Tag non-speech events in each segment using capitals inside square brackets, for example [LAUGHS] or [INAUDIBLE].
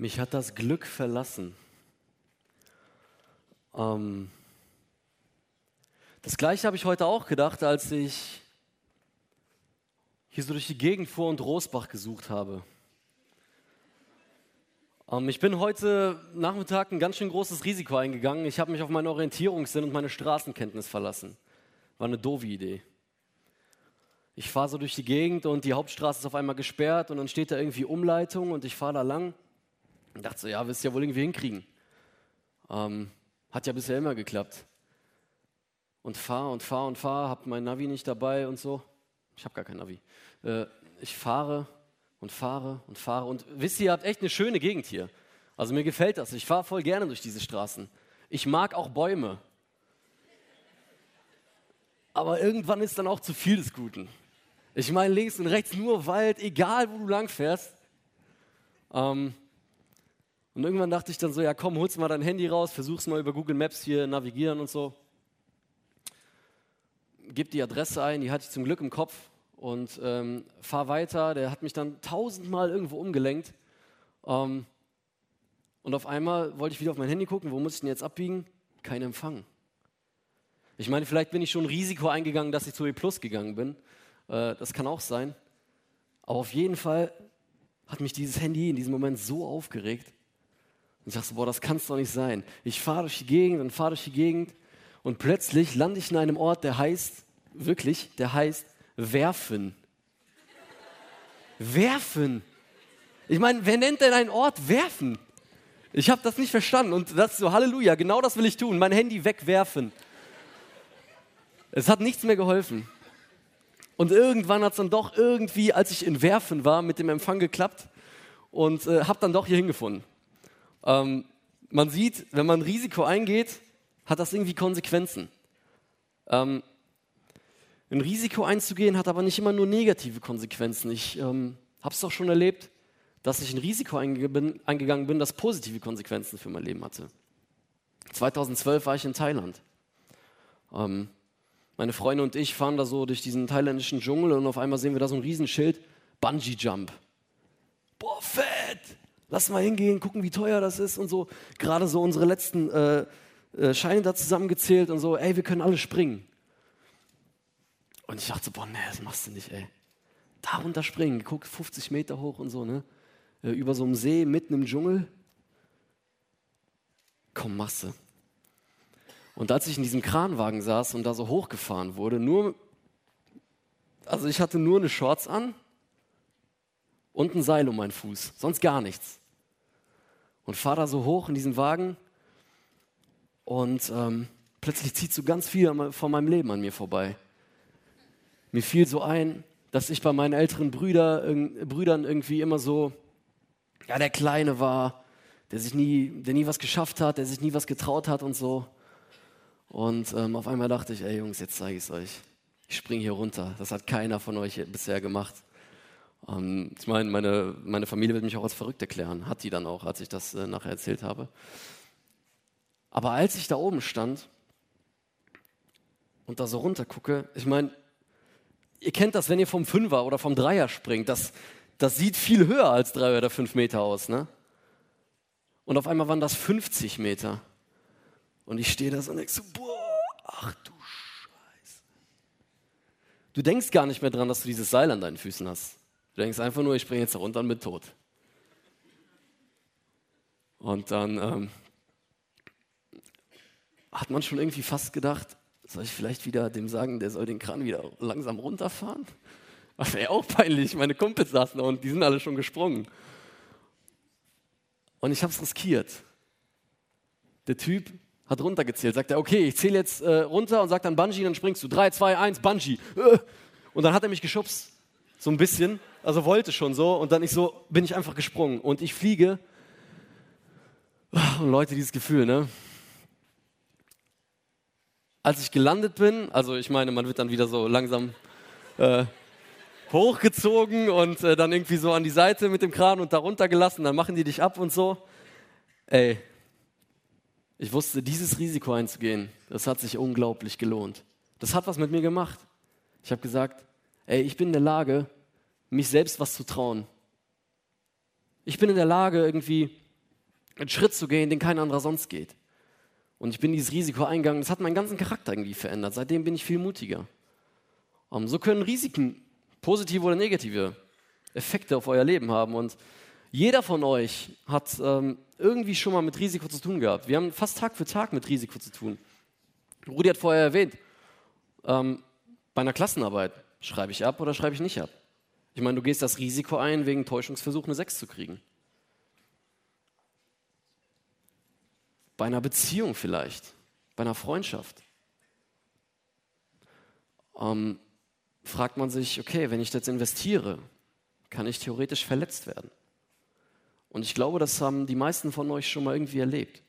Mich hat das Glück verlassen. Ähm, das gleiche habe ich heute auch gedacht, als ich hier so durch die Gegend fuhr und Rosbach gesucht habe. Ähm, ich bin heute Nachmittag ein ganz schön großes Risiko eingegangen. Ich habe mich auf meinen Orientierungssinn und meine Straßenkenntnis verlassen. War eine doofe Idee. Ich fahre so durch die Gegend und die Hauptstraße ist auf einmal gesperrt und dann steht da irgendwie Umleitung und ich fahre da lang und dachte so, ja, wirst du ja wohl irgendwie hinkriegen. Ähm, hat ja bisher immer geklappt. Und fahre und fahre und fahre, habe mein Navi nicht dabei und so. Ich habe gar kein Navi. Äh, ich fahre und fahre und fahre. Und wisst ihr, ihr habt echt eine schöne Gegend hier. Also mir gefällt das. Ich fahre voll gerne durch diese Straßen. Ich mag auch Bäume. Aber irgendwann ist dann auch zu viel des Guten. Ich meine, links und rechts nur Wald, egal wo du lang fährst. Ähm, und irgendwann dachte ich dann so, ja komm, holst mal dein Handy raus, versuch's mal über Google Maps hier navigieren und so. Gib die Adresse ein, die hatte ich zum Glück im Kopf und ähm, fahr weiter. Der hat mich dann tausendmal irgendwo umgelenkt. Ähm, und auf einmal wollte ich wieder auf mein Handy gucken, wo muss ich denn jetzt abbiegen? Kein Empfang. Ich meine, vielleicht bin ich schon ein Risiko eingegangen, dass ich zu E Plus gegangen bin. Äh, das kann auch sein. Aber auf jeden Fall hat mich dieses Handy in diesem Moment so aufgeregt. Und ich dachte boah, das kann es doch nicht sein. Ich fahre durch die Gegend und fahre durch die Gegend und plötzlich lande ich in einem Ort, der heißt, wirklich, der heißt werfen. Werfen. Ich meine, wer nennt denn einen Ort werfen? Ich habe das nicht verstanden und das so, Halleluja, genau das will ich tun, mein Handy wegwerfen. Es hat nichts mehr geholfen. Und irgendwann hat es dann doch irgendwie, als ich in Werfen war, mit dem Empfang geklappt und äh, habe dann doch hier hingefunden. Ähm, man sieht, wenn man Risiko eingeht, hat das irgendwie Konsequenzen. Ähm, ein Risiko einzugehen hat aber nicht immer nur negative Konsequenzen. Ich ähm, habe es doch schon erlebt, dass ich ein Risiko einge bin, eingegangen bin, das positive Konsequenzen für mein Leben hatte. 2012 war ich in Thailand. Ähm, meine Freunde und ich fahren da so durch diesen thailändischen Dschungel und auf einmal sehen wir da so ein Riesenschild, Bungee Jump. Boah, fett! Lass mal hingehen, gucken, wie teuer das ist und so. Gerade so unsere letzten äh, äh, Scheine da zusammengezählt und so, ey, wir können alle springen. Und ich dachte so, boah, nee, das machst du nicht, ey. Da runter springen, guck, 50 Meter hoch und so, ne? Äh, über so einem See, mitten im Dschungel. Komm, machst du. Und als ich in diesem Kranwagen saß und da so hochgefahren wurde, nur, also ich hatte nur eine Shorts an und ein Seil um meinen Fuß, sonst gar nichts. Und fahre da so hoch in diesen Wagen und ähm, plötzlich zieht so ganz viel von meinem Leben an mir vorbei. Mir fiel so ein, dass ich bei meinen älteren Brüder, Brüdern irgendwie immer so, ja, der Kleine war, der sich nie, der nie was geschafft hat, der sich nie was getraut hat und so. Und ähm, auf einmal dachte ich, ey Jungs, jetzt zeige ich es euch. Ich springe hier runter. Das hat keiner von euch bisher gemacht. Ähm, ich meine, meine, meine Familie wird mich auch als verrückt erklären. Hat die dann auch, als ich das äh, nachher erzählt habe. Aber als ich da oben stand und da so runter gucke, ich meine, ihr kennt das, wenn ihr vom Fünfer oder vom Dreier springt, das, das sieht viel höher als drei oder fünf Meter aus, ne? Und auf einmal waren das 50 Meter. Und ich stehe da so und denke so, boah, ach du Scheiße. Du denkst gar nicht mehr dran, dass du dieses Seil an deinen Füßen hast. Du denkst einfach nur, ich springe jetzt runter und bin tot. Und dann ähm, hat man schon irgendwie fast gedacht, soll ich vielleicht wieder dem sagen, der soll den Kran wieder langsam runterfahren? [LAUGHS] Das wäre auch peinlich. Meine Kumpels saßen da und die sind alle schon gesprungen. Und ich habe es riskiert. Der Typ hat runtergezählt. Sagt er, okay, ich zähle jetzt äh, runter und sagt dann Bungee, dann springst du. 3, 2, 1, Bungee. Und dann hat er mich geschubst. So ein bisschen. Also wollte schon so. Und dann ich so, bin ich einfach gesprungen. Und ich fliege. Und Leute, dieses Gefühl, ne? als ich gelandet bin, also ich meine, man wird dann wieder so langsam äh, hochgezogen und äh, dann irgendwie so an die Seite mit dem Kran und darunter gelassen, dann machen die dich ab und so. Ey, ich wusste, dieses Risiko einzugehen, das hat sich unglaublich gelohnt. Das hat was mit mir gemacht. Ich habe gesagt, ey, ich bin in der Lage, mich selbst was zu trauen. Ich bin in der Lage, irgendwie einen Schritt zu gehen, den kein anderer sonst geht. Und ich bin dieses Risiko eingegangen. Das hat meinen ganzen Charakter irgendwie verändert. Seitdem bin ich viel mutiger. Um, so können Risiken, positive oder negative, Effekte auf euer Leben haben. Und jeder von euch hat ähm, irgendwie schon mal mit Risiko zu tun gehabt. Wir haben fast Tag für Tag mit Risiko zu tun. Rudi hat vorher erwähnt, ähm, bei einer Klassenarbeit schreibe ich ab oder schreibe ich nicht ab. Ich meine, du gehst das Risiko ein, wegen Täuschungsversuch eine 6 zu kriegen. Bei einer Beziehung vielleicht, bei einer Freundschaft. Ähm, fragt man sich, okay, wenn ich jetzt investiere, kann ich theoretisch verletzt werden. Und ich glaube, das haben die meisten von euch schon mal irgendwie erlebt.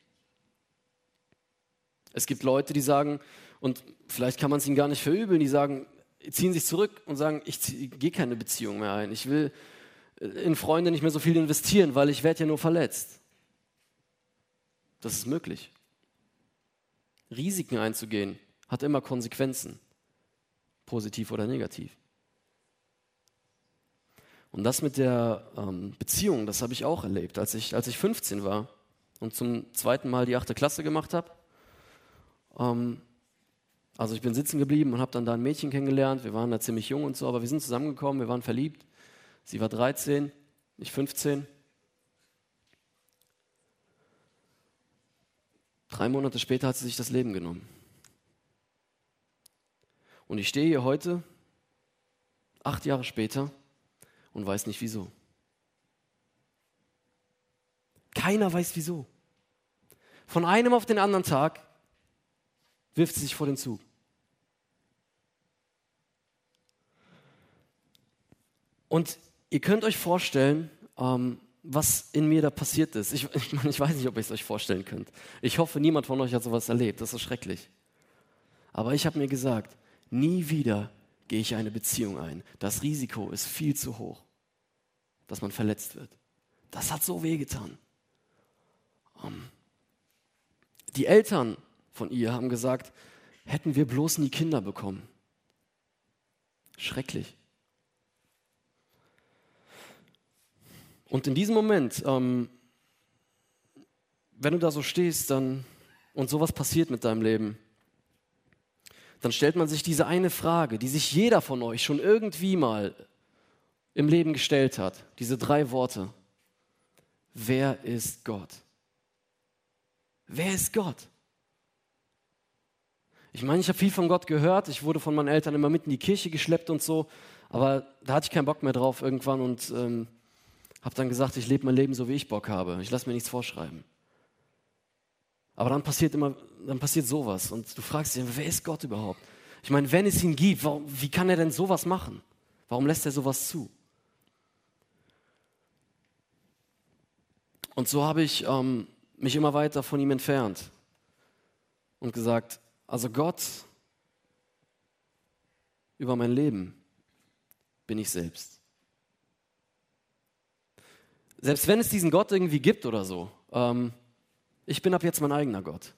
Es gibt Leute, die sagen, und vielleicht kann man es ihnen gar nicht verübeln, die sagen, ziehen sich zurück und sagen, ich gehe keine Beziehung mehr ein. Ich will äh, in Freunde nicht mehr so viel investieren, weil ich werde ja nur verletzt. Das ist möglich. Risiken einzugehen hat immer Konsequenzen, positiv oder negativ. Und das mit der ähm, Beziehung, das habe ich auch erlebt, als ich, als ich 15 war und zum zweiten Mal die achte Klasse gemacht habe. Ähm, also ich bin sitzen geblieben und habe dann da ein Mädchen kennengelernt. Wir waren da ziemlich jung und so, aber wir sind zusammengekommen, wir waren verliebt. Sie war 13, ich 15. Drei Monate später hat sie sich das Leben genommen. Und ich stehe hier heute, acht Jahre später, und weiß nicht wieso. Keiner weiß wieso. Von einem auf den anderen Tag wirft sie sich vor den Zug. Und ihr könnt euch vorstellen, ähm, was in mir da passiert ist. Ich, [LAUGHS] ich, ich weiß nicht, ob ihr es euch vorstellen könnt. Ich hoffe, niemand von euch hat sowas erlebt. Das ist schrecklich. Aber ich habe mir gesagt, nie wieder gehe ich eine Beziehung ein. Das Risiko ist viel zu hoch, dass man verletzt wird. Das hat so wehgetan. Ähm, die Eltern von ihr haben gesagt, hätten wir bloß nie Kinder bekommen. Schrecklich. Und in diesem Moment, ähm, wenn du da so stehst dann, und sowas passiert mit deinem Leben, dann stellt man sich diese eine Frage, die sich jeder von euch schon irgendwie mal im Leben gestellt hat. Diese drei Worte. Wer ist Gott? Wer ist Gott? Ich meine, ich habe viel von Gott gehört. Ich wurde von meinen Eltern immer mit in die Kirche geschleppt und so. Aber da hatte ich keinen Bock mehr drauf irgendwann und ähm, habe dann gesagt, ich lebe mein Leben so, wie ich Bock habe. Ich lasse mir nichts vorschreiben. Aber dann passiert immer, dann passiert sowas und du fragst dich, wer ist Gott überhaupt? Ich meine, wenn es ihn gibt, warum, wie kann er denn sowas machen? Warum lässt er sowas zu? Und so habe ich ähm, mich immer weiter von ihm entfernt und gesagt, also Gott über mein Leben bin ich selbst. Selbst wenn es diesen Gott irgendwie gibt oder so, ähm, ich bin ab jetzt mein eigener Gott.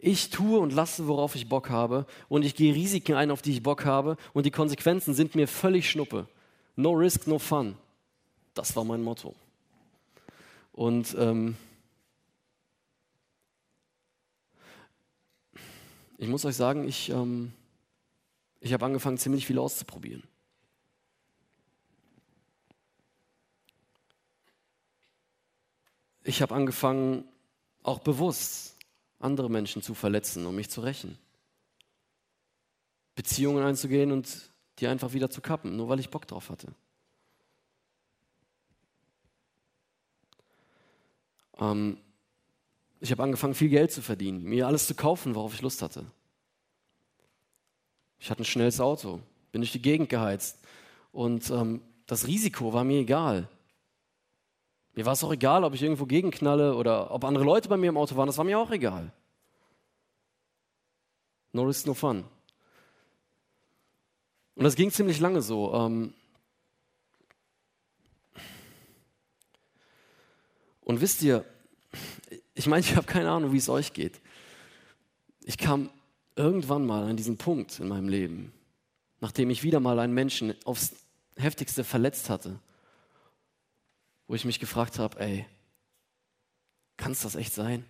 Ich tue und lasse, worauf ich Bock habe und ich gehe Risiken ein, auf die ich Bock habe und die Konsequenzen sind mir völlig schnuppe. No risk, no fun. Das war mein Motto. Und ähm, ich muss euch sagen, ich, ähm, ich habe angefangen, ziemlich viel auszuprobieren. Ich habe angefangen, auch bewusst andere Menschen zu verletzen, um mich zu rächen. Beziehungen einzugehen und die einfach wieder zu kappen, nur weil ich Bock drauf hatte. Ähm, ich habe angefangen, viel Geld zu verdienen, mir alles zu kaufen, worauf ich Lust hatte. Ich hatte ein schnelles Auto, bin durch die Gegend geheizt und ähm, das Risiko war mir egal. Mir war es auch egal, ob ich irgendwo gegenknalle oder ob andere Leute bei mir im Auto waren, das war mir auch egal. No risk, no fun. Und das ging ziemlich lange so. Ähm und wisst ihr, ich meine, ich habe keine Ahnung, wie es euch geht. Ich kam irgendwann mal an diesen Punkt in meinem Leben, nachdem ich wieder mal einen Menschen aufs heftigste verletzt hatte, wo ich mich gefragt habe, ey, kann es das echt sein?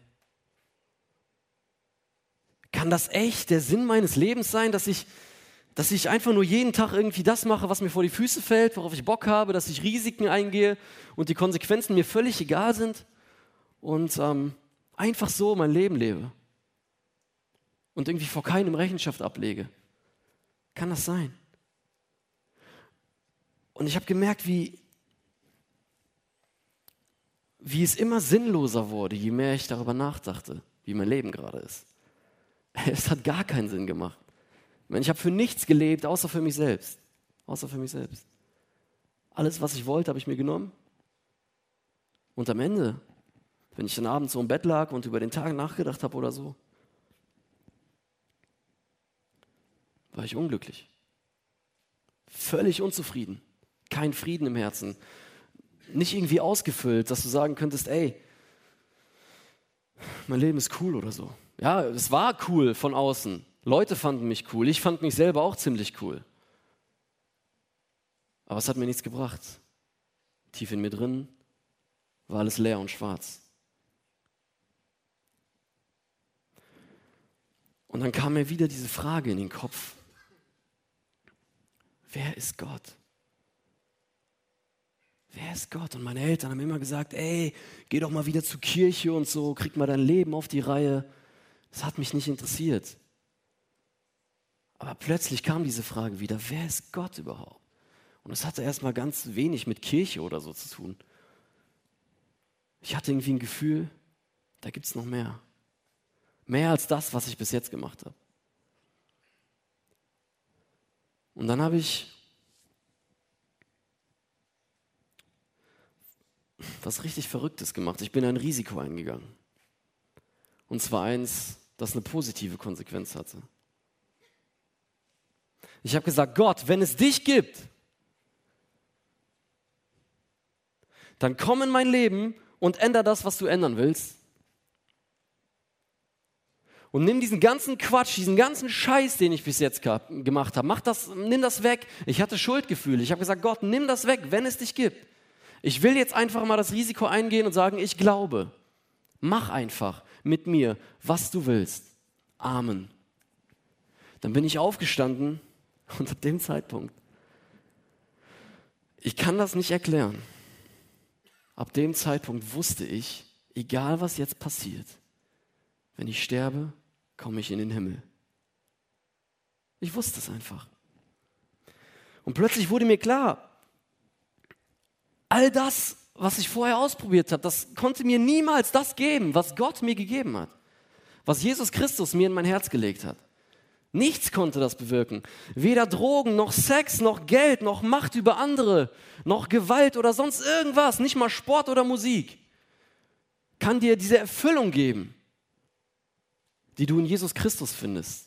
Kann das echt der Sinn meines Lebens sein, dass ich, dass ich einfach nur jeden Tag irgendwie das mache, was mir vor die Füße fällt, worauf ich Bock habe, dass ich Risiken eingehe und die Konsequenzen mir völlig egal sind und ähm, einfach so mein Leben lebe und irgendwie vor keinem Rechenschaft ablege? Kann das sein? Und ich habe gemerkt, wie, wie es immer sinnloser wurde, je mehr ich darüber nachdachte, wie mein Leben gerade ist. [LAUGHS] Es hat gar keinen Sinn gemacht. Ich habe für nichts gelebt, außer für mich selbst. Außer für mich selbst. Alles, was ich wollte, habe ich mir genommen. Und am Ende, wenn ich dann abends so im Bett lag und über den Tag nachgedacht habe oder so, war ich unglücklich. Völlig unzufrieden. Kein Frieden im Herzen. Nicht irgendwie ausgefüllt, dass du sagen könntest, ey, mein Leben ist cool oder so. Ja, es war cool von außen. Leute fanden mich cool. Ich fand mich selber auch ziemlich cool. Aber es hat mir nichts gebracht. Tief in mir drin war alles leer und schwarz. Und dann kam mir wieder diese Frage in den Kopf. Wer ist Gott? Wer ist Gott? Und meine Eltern haben immer gesagt, ey, geh doch mal wieder zur Kirche und so, krieg mal dein Leben auf die Reihe. Das hat mich nicht interessiert. Aber plötzlich kam diese Frage wieder, wer ist Gott überhaupt? Und es hatte erstmal ganz wenig mit Kirche oder so zu tun. Ich hatte irgendwie ein Gefühl, da gibt es noch mehr. Mehr als das, was ich bis jetzt gemacht habe. Und dann habe ich was richtig Verrücktes gemacht. Ich bin ein Risiko eingegangen. Und zwar eins, das eine positive Konsequenz hatte. Ich habe gesagt, Gott, wenn es dich gibt, dann komm in mein Leben und ändere das, was du ändern willst. Und nimm diesen ganzen Quatsch, diesen ganzen Scheiß, den ich bis jetzt gemacht habe, mach das, nimm das weg. Ich hatte Schuldgefühle. Ich habe gesagt, Gott, nimm das weg, wenn es dich gibt. Ich will jetzt einfach mal das Risiko eingehen und sagen, ich glaube. Mach einfach mit mir, was du willst. Amen. Dann bin ich aufgestanden und ab dem Zeitpunkt, ich kann das nicht erklären, ab dem Zeitpunkt wusste ich, egal was jetzt passiert, wenn ich sterbe, komme ich in den Himmel. Ich wusste es einfach. Und plötzlich wurde mir klar, all das, was ich vorher ausprobiert habe, das konnte mir niemals das geben, was Gott mir gegeben hat, was Jesus Christus mir in mein Herz gelegt hat. Nichts konnte das bewirken. Weder Drogen, noch Sex, noch Geld, noch Macht über andere, noch Gewalt oder sonst irgendwas, nicht mal Sport oder Musik, kann dir diese Erfüllung geben, die du in Jesus Christus findest.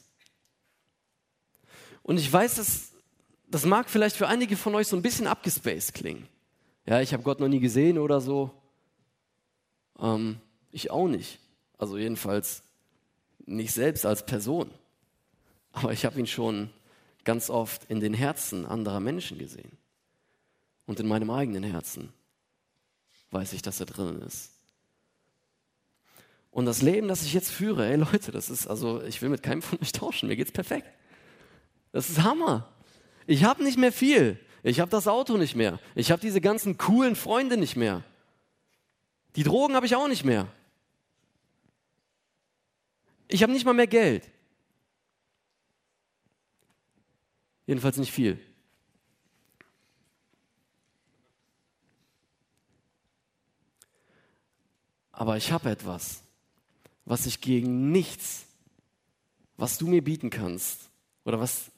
Und ich weiß, dass, das mag vielleicht für einige von euch so ein bisschen abgespaced klingen. Ja, ich habe Gott noch nie gesehen oder so. Ähm, ich auch nicht. Also jedenfalls nicht selbst als Person. Aber ich habe ihn schon ganz oft in den Herzen anderer Menschen gesehen. Und in meinem eigenen Herzen weiß ich, dass er drin ist. Und das Leben, das ich jetzt führe, ey Leute, das ist, also ich will mit keinem von euch tauschen, mir geht's perfekt. Das ist Hammer. Ich habe nicht mehr viel. Ich habe das Auto nicht mehr. Ich habe diese ganzen coolen Freunde nicht mehr. Die Drogen habe ich auch nicht mehr. Ich habe nicht mal mehr Geld. Jedenfalls nicht viel. Aber ich habe etwas, was ich gegen nichts, was du mir bieten kannst oder was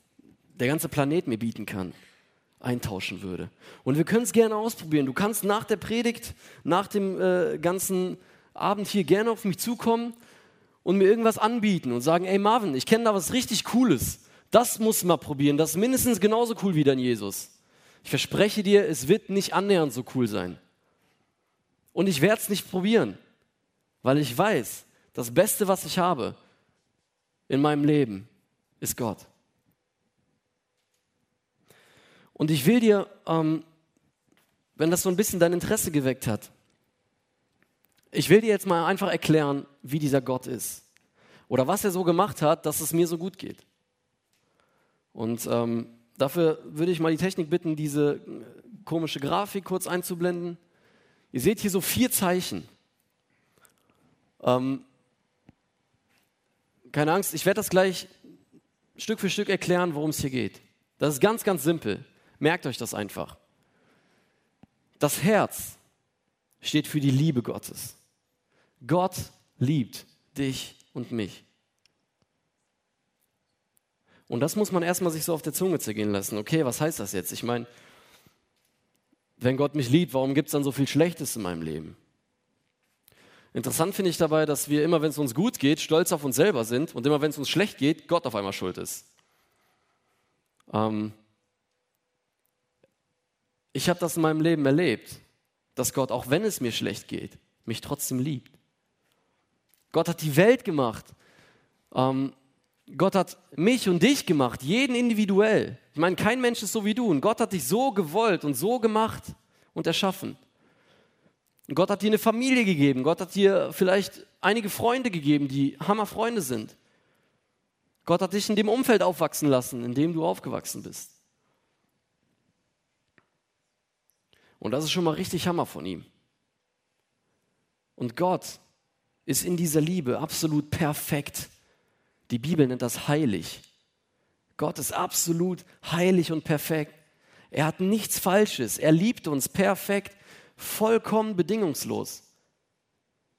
der ganze Planet mir bieten kann, eintauschen würde. Und wir können es gerne ausprobieren. Du kannst nach der Predigt, nach dem äh, ganzen Abend hier gerne auf mich zukommen und mir irgendwas anbieten und sagen, ey Marvin, ich kenne da was richtig Cooles. Das muss mal probieren. Das ist mindestens genauso cool wie dein Jesus. Ich verspreche dir, es wird nicht annähernd so cool sein. Und ich werde es nicht probieren, weil ich weiß, das Beste, was ich habe in meinem Leben, ist Gott. Und ich will dir, ähm, wenn das so ein bisschen dein Interesse geweckt hat, ich will dir jetzt mal einfach erklären, wie dieser Gott ist. Oder was er so gemacht hat, dass es mir so gut geht. Und ähm, dafür würde ich mal die Technik bitten, diese komische Grafik kurz einzublenden. Ihr seht hier so vier Zeichen. Ähm, keine Angst, ich werde das gleich Stück für Stück erklären, worum es hier geht. Das ist ganz, ganz simpel. Merkt euch das einfach. Das Herz steht für die Liebe Gottes. Gott liebt dich und mich. Und das muss man erstmal sich so auf der Zunge zergehen lassen. Okay, was heißt das jetzt? Ich meine, wenn Gott mich liebt, warum gibt es dann so viel Schlechtes in meinem Leben? Interessant finde ich dabei, dass wir immer, wenn es uns gut geht, stolz auf uns selber sind und immer, wenn es uns schlecht geht, Gott auf einmal schuld ist. Ähm ich habe das in meinem Leben erlebt, dass Gott, auch wenn es mir schlecht geht, mich trotzdem liebt. Gott hat die Welt gemacht. Ähm Gott hat mich und dich gemacht, jeden individuell. Ich meine, kein Mensch ist so wie du. Und Gott hat dich so gewollt und so gemacht und erschaffen. Gott hat dir eine Familie gegeben. Gott hat dir vielleicht einige Freunde gegeben, die Hammerfreunde sind. Gott hat dich in dem Umfeld aufwachsen lassen, in dem du aufgewachsen bist. Und das ist schon mal richtig Hammer von ihm. Und Gott ist in dieser Liebe absolut perfekt. Die Bibel nennt das heilig. Gott ist absolut heilig und perfekt. Er hat nichts Falsches. Er liebt uns perfekt vollkommen bedingungslos.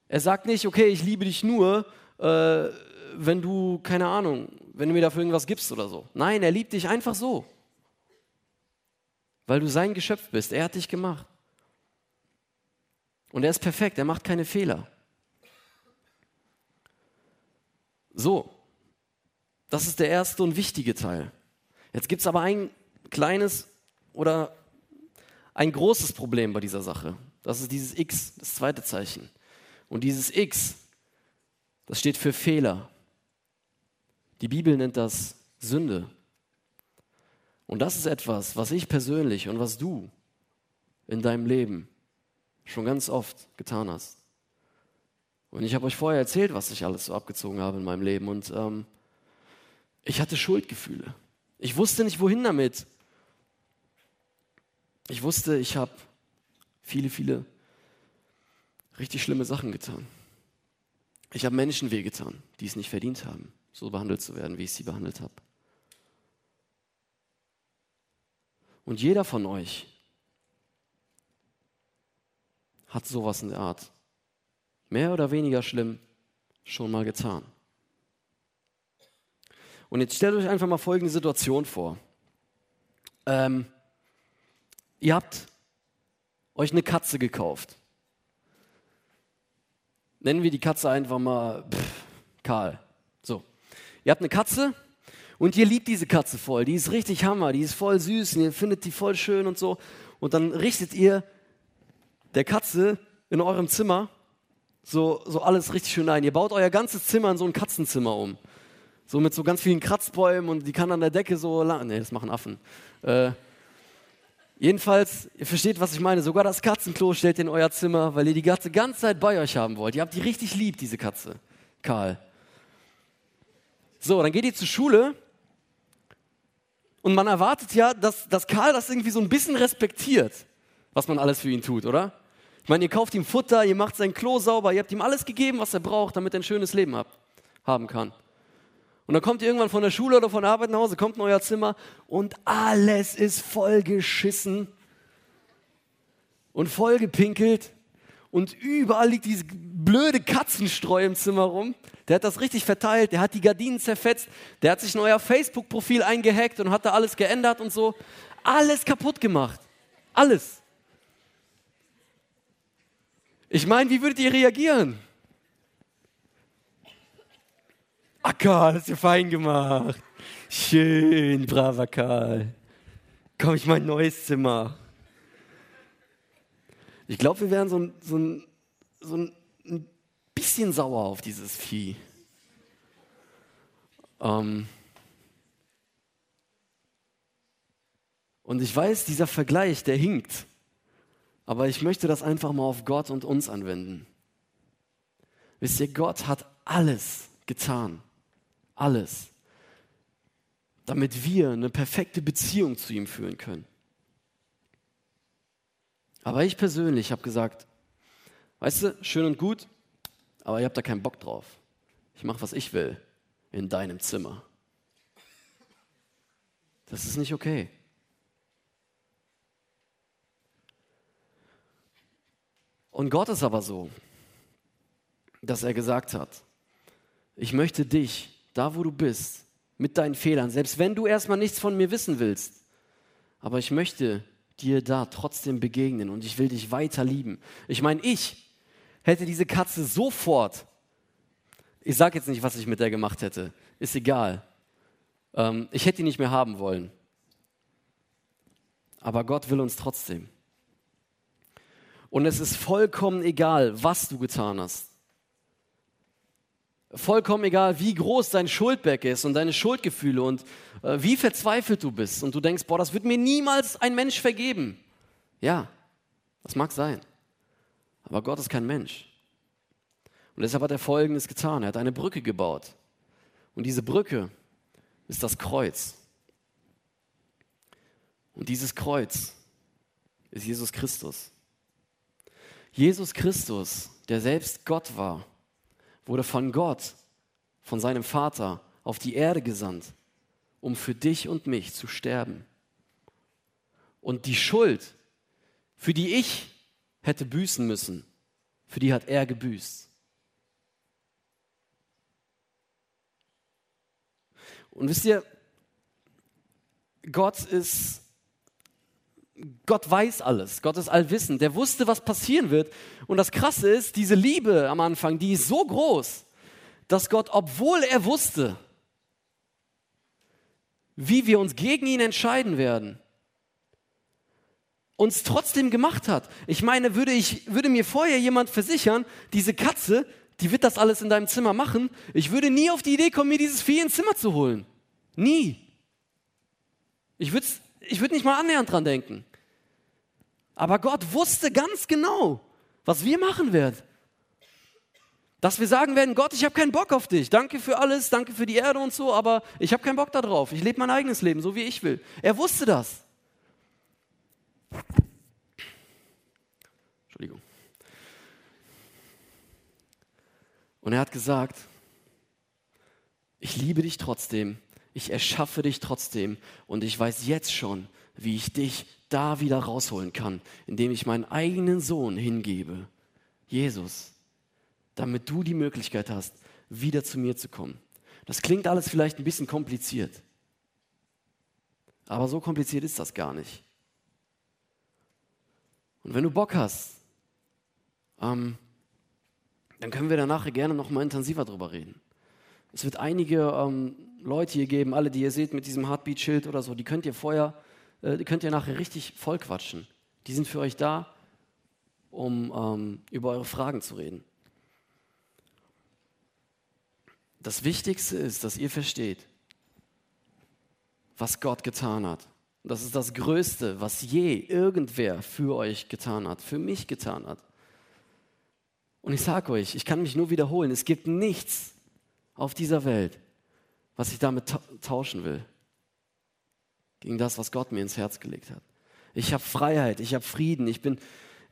Er sagt nicht, okay, ich liebe dich nur, äh, wenn du, keine Ahnung, wenn du mir dafür irgendwas gibst oder so. Nein, er liebt dich einfach so. Weil du sein Geschöpf bist. Er hat dich gemacht. Und er ist perfekt, er macht keine Fehler. So, das ist der erste und wichtige Teil. Jetzt gibt es aber ein kleines oder ein großes Problem bei dieser Sache. Das ist dieses X, das zweite Zeichen. Und dieses X, das steht für Fehler. Die Bibel nennt das Sünde. Und das ist etwas, was ich persönlich und was du in deinem Leben schon ganz oft getan hast. Und ich habe euch vorher erzählt, was ich alles so abgezogen habe in meinem Leben. Und ähm, ich hatte Schuldgefühle. Ich wusste nicht, wohin damit. Ich wusste, ich habe viele, viele richtig schlimme Sachen getan. Ich habe Menschen wehgetan, die es nicht verdient haben, so behandelt zu werden, wie ich sie behandelt habe. Und jeder von euch hat sowas in der Art, mehr oder weniger schlimm, schon mal getan. Und jetzt stellt euch einfach mal folgende Situation vor. Ähm, Ihr habt euch eine Katze gekauft. Nennen wir die Katze einfach mal pff, Karl. So. Ihr habt eine Katze und ihr liebt diese Katze voll. Die ist richtig Hammer, die ist voll süß und ihr findet die voll schön und so. Und dann richtet ihr der Katze in eurem Zimmer so, so alles richtig schön ein. Ihr baut euer ganzes Zimmer in so ein Katzenzimmer um. So mit so ganz vielen Kratzbäumen und die kann an der Decke so lang. Nee, das machen Affen. Äh, Jedenfalls, ihr versteht, was ich meine. Sogar das Katzenklo stellt ihr in euer Zimmer, weil ihr die Katze ganze Zeit bei euch haben wollt. Ihr habt die richtig lieb, diese Katze. Karl. So, dann geht ihr zur Schule und man erwartet ja, dass, dass Karl das irgendwie so ein bisschen respektiert, was man alles für ihn tut, oder? Ich meine, ihr kauft ihm Futter, ihr macht sein Klo sauber, ihr habt ihm alles gegeben, was er braucht, damit er ein schönes Leben hat, haben kann. Und dann kommt ihr irgendwann von der Schule oder von der Arbeit nach Hause, kommt in euer Zimmer und alles ist voll geschissen und voll gepinkelt und überall liegt diese blöde Katzenstreu im Zimmer rum. Der hat das richtig verteilt, der hat die Gardinen zerfetzt, der hat sich in euer Facebook-Profil eingehackt und hat da alles geändert und so. Alles kaputt gemacht. Alles. Ich meine, wie würdet ihr reagieren? Ah, Karl, hast du fein gemacht. Schön, braver Karl. Komm ich mein neues Zimmer. Ich glaube, wir wären so ein, so, so ein bisschen sauer auf dieses Vieh. Ähm und ich weiß, dieser Vergleich, der hinkt. Aber ich möchte das einfach mal auf Gott und uns anwenden. Wisst ihr, Gott hat alles getan. Alles. Damit wir eine perfekte Beziehung zu ihm führen können. Aber ich persönlich habe gesagt, weißt du, schön und gut, aber ihr habt da keinen Bock drauf. Ich mache, was ich will in deinem Zimmer. Das ist nicht okay. Und Gott ist aber so, dass er gesagt hat, ich möchte dich, da wo du bist, mit deinen Fehlern, selbst wenn du erstmal nichts von mir wissen willst, aber ich möchte dir da trotzdem begegnen und ich will dich weiter lieben. Ich meine, ich hätte diese Katze sofort, ich sage jetzt nicht, was ich mit der gemacht hätte, ist egal. Ähm, ich hätte die nicht mehr haben wollen. Aber Gott will uns trotzdem. Und es ist vollkommen egal, was du getan hast. Vollkommen egal, wie groß dein Schuldberg ist und deine Schuldgefühle und äh, wie verzweifelt du bist. Und du denkst, boah, das wird mir niemals ein Mensch vergeben. Ja, das mag sein. Aber Gott ist kein Mensch. Und deshalb hat er Folgendes getan. Er hat eine Brücke gebaut. Und diese Brücke ist das Kreuz. Und dieses Kreuz ist Jesus Christus. Jesus Christus, der selbst Gott war, wurde von Gott, von seinem Vater, auf die Erde gesandt, um für dich und mich zu sterben. Und die Schuld, für die ich hätte büßen müssen, für die hat er gebüßt. Und wisst ihr, Gott ist Gott weiß alles, Gott ist allwissend, der wusste, was passieren wird. Und das Krasse ist, diese Liebe am Anfang, die ist so groß, dass Gott, obwohl er wusste, wie wir uns gegen ihn entscheiden werden, uns trotzdem gemacht hat. Ich meine, würde, ich, würde mir vorher jemand versichern, diese Katze, die wird das alles in deinem Zimmer machen, ich würde nie auf die Idee kommen, mir dieses Vieh ins Zimmer zu holen. Nie. Ich würde ich würd nicht mal annähernd dran denken. Aber Gott wusste ganz genau, was wir machen werden. Dass wir sagen werden, Gott, ich habe keinen Bock auf dich. Danke für alles, danke für die Erde und so, aber ich habe keinen Bock darauf. Ich lebe mein eigenes Leben, so wie ich will. Er wusste das. Entschuldigung. Und er hat gesagt, ich liebe dich trotzdem, ich erschaffe dich trotzdem und ich weiß jetzt schon, wie ich dich da wieder rausholen kann, indem ich meinen eigenen Sohn hingebe, Jesus, damit du die Möglichkeit hast, wieder zu mir zu kommen. Das klingt alles vielleicht ein bisschen kompliziert, aber so kompliziert ist das gar nicht. Und wenn du Bock hast, ähm, dann können wir danach gerne noch mal intensiver drüber reden. Es wird einige ähm, Leute hier geben, alle, die ihr seht mit diesem Heartbeat-Schild oder so, die könnt ihr vorher äh, könnt ihr nachher richtig voll quatschen. Die sind für euch da, um ähm, über eure Fragen zu reden. Das Wichtigste ist, dass ihr versteht, was Gott getan hat. Das ist das Größte, was je irgendwer für euch getan hat, für mich getan hat. Und ich sage euch, ich kann mich nur wiederholen, es gibt nichts auf dieser Welt, was ich damit tauschen will gegen das, was Gott mir ins Herz gelegt hat. Ich habe Freiheit, ich habe Frieden, ich bin,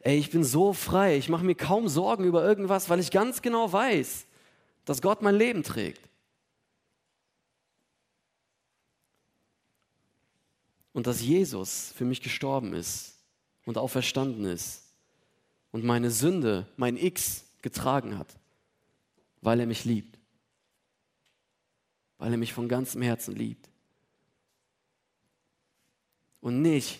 ey, ich bin so frei, ich mache mir kaum Sorgen über irgendwas, weil ich ganz genau weiß, dass Gott mein Leben trägt. Und dass Jesus für mich gestorben ist und auferstanden ist und meine Sünde, mein X getragen hat, weil er mich liebt, weil er mich von ganzem Herzen liebt. Und nicht,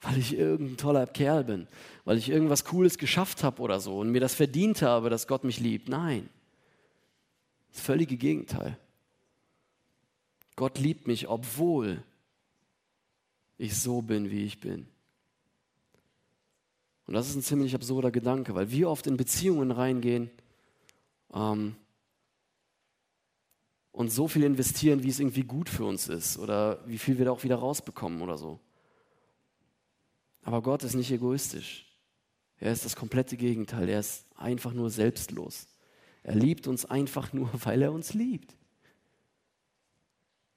weil ich irgendein toller Kerl bin, weil ich irgendwas Cooles geschafft habe oder so und mir das verdient habe, dass Gott mich liebt. Nein, das völlige Gegenteil. Gott liebt mich, obwohl ich so bin, wie ich bin. Und das ist ein ziemlich absurder Gedanke, weil wir oft in Beziehungen reingehen ähm, und so viel investieren, wie es irgendwie gut für uns ist oder wie viel wir da auch wieder rausbekommen oder so. Aber Gott ist nicht egoistisch. Er ist das komplette Gegenteil. Er ist einfach nur selbstlos. Er liebt uns einfach nur, [LAUGHS] weil er uns liebt.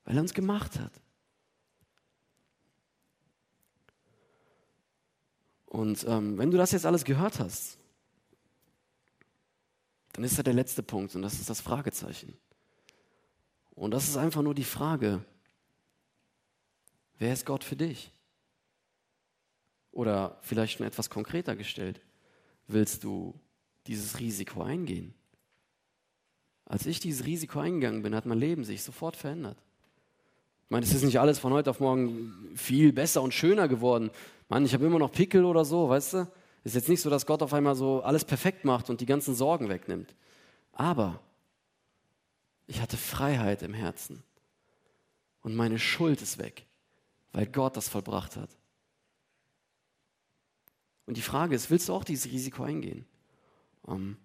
Weil er uns gemacht hat. Und ähm, wenn du das jetzt alles gehört hast, dann ist da der letzte Punkt und das ist das Fragezeichen. Und das ist einfach nur die Frage, wer ist Gott für dich? Oder vielleicht schon etwas konkreter gestellt, willst du dieses Risiko eingehen? Als ich dieses Risiko eingegangen bin, hat mein Leben sich sofort verändert. Ich meine, es ist nicht alles von heute auf morgen viel besser und schöner geworden. Mann, ich habe immer noch Pickel oder so, weißt du? Ist jetzt nicht so, dass Gott auf einmal so alles perfekt macht und die ganzen Sorgen wegnimmt. Aber ich hatte Freiheit im Herzen. Und meine Schuld ist weg, weil Gott das vollbracht hat. Und die Frage ist, willst du auch dieses Risiko eingehen? Um, ähm,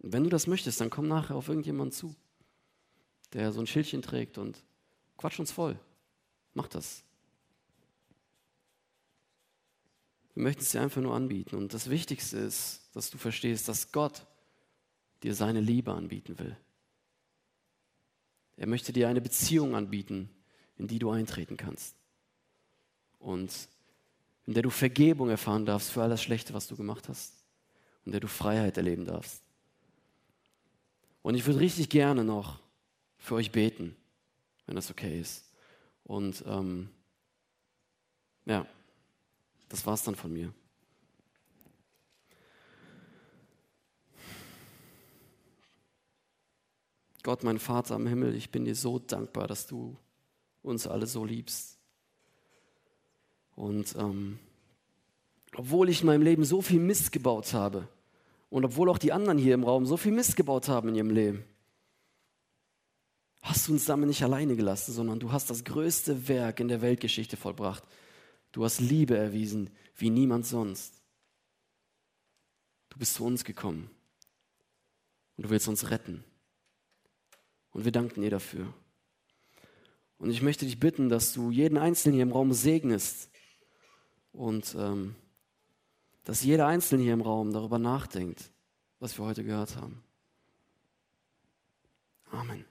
wenn du das möchtest, dann komm nachher auf irgendjemanden zu, der so ein Schildchen trägt und quatsch uns voll. Mach das. Wir möchten es dir einfach nur anbieten. Und das Wichtigste ist, dass du verstehst, dass Gott dir seine Liebe anbieten will. Er möchte dir eine Beziehung anbieten, in die du eintreten kannst. Und in der du Vergebung erfahren darfst für all das Schlechte, was du gemacht hast. Und in der du Freiheit erleben darfst. Und ich würde richtig gerne noch für euch beten, wenn das okay ist. Und ähm, ja, das war's dann von mir. Gott, mein Vater am Himmel, ich bin dir so dankbar, dass du uns alle so liebst. Und ähm, obwohl ich in meinem Leben so viel Mist gebaut habe und obwohl auch die anderen hier im Raum so viel Mist gebaut haben in ihrem Leben, hast du uns damit nicht alleine gelassen, sondern du hast das größte Werk in der Weltgeschichte vollbracht. Du hast Liebe erwiesen wie niemand sonst. Du bist zu uns gekommen und du willst uns retten. Und wir danken dir dafür. Und ich möchte dich bitten, dass du jeden Einzelnen hier im Raum segnest und ähm, dass jeder Einzelne hier im Raum darüber nachdenkt, was wir heute gehört haben. Amen.